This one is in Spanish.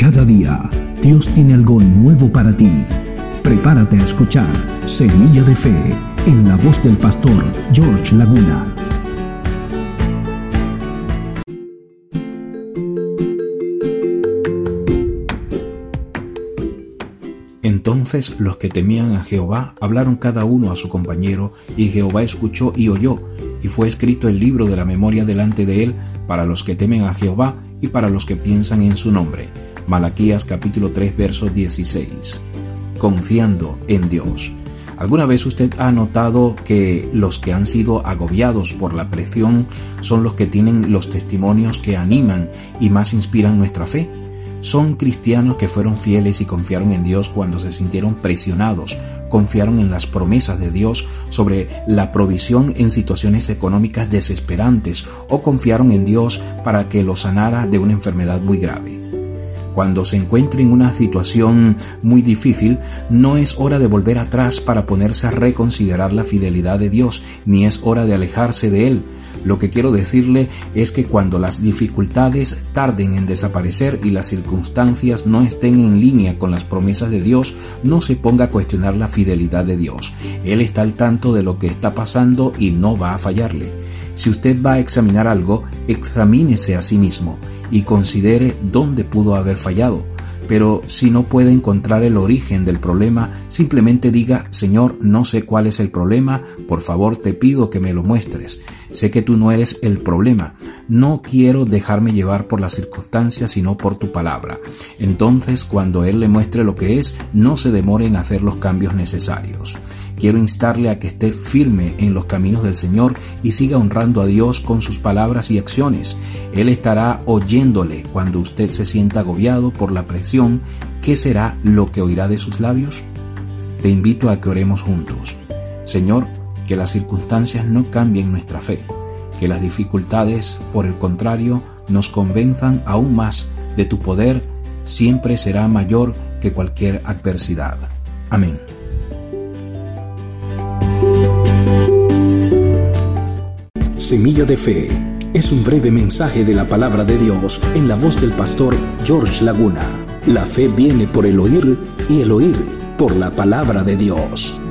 Cada día, Dios tiene algo nuevo para ti. Prepárate a escuchar Semilla de Fe en la voz del pastor George Laguna. Entonces los que temían a Jehová hablaron cada uno a su compañero, y Jehová escuchó y oyó, y fue escrito el libro de la memoria delante de él para los que temen a Jehová y para los que piensan en su nombre. Malaquías capítulo 3 verso 16. Confiando en Dios. ¿Alguna vez usted ha notado que los que han sido agobiados por la presión son los que tienen los testimonios que animan y más inspiran nuestra fe? Son cristianos que fueron fieles y confiaron en Dios cuando se sintieron presionados, confiaron en las promesas de Dios sobre la provisión en situaciones económicas desesperantes o confiaron en Dios para que los sanara de una enfermedad muy grave. Cuando se encuentre en una situación muy difícil, no es hora de volver atrás para ponerse a reconsiderar la fidelidad de Dios, ni es hora de alejarse de Él, lo que quiero decirle es que cuando las dificultades tarden en desaparecer y las circunstancias no estén en línea con las promesas de Dios, no se ponga a cuestionar la fidelidad de Dios. Él está al tanto de lo que está pasando y no va a fallarle. Si usted va a examinar algo, examínese a sí mismo y considere dónde pudo haber fallado pero si no puede encontrar el origen del problema, simplemente diga, Señor, no sé cuál es el problema, por favor te pido que me lo muestres. Sé que tú no eres el problema. No quiero dejarme llevar por las circunstancias, sino por tu palabra. Entonces, cuando Él le muestre lo que es, no se demore en hacer los cambios necesarios. Quiero instarle a que esté firme en los caminos del Señor y siga honrando a Dios con sus palabras y acciones. Él estará oyéndole cuando usted se sienta agobiado por la presión. ¿Qué será lo que oirá de sus labios? Te invito a que oremos juntos. Señor, que las circunstancias no cambien nuestra fe, que las dificultades, por el contrario, nos convenzan aún más de tu poder, siempre será mayor que cualquier adversidad. Amén. Semilla de Fe es un breve mensaje de la palabra de Dios en la voz del pastor George Laguna. La fe viene por el oír y el oír por la palabra de Dios.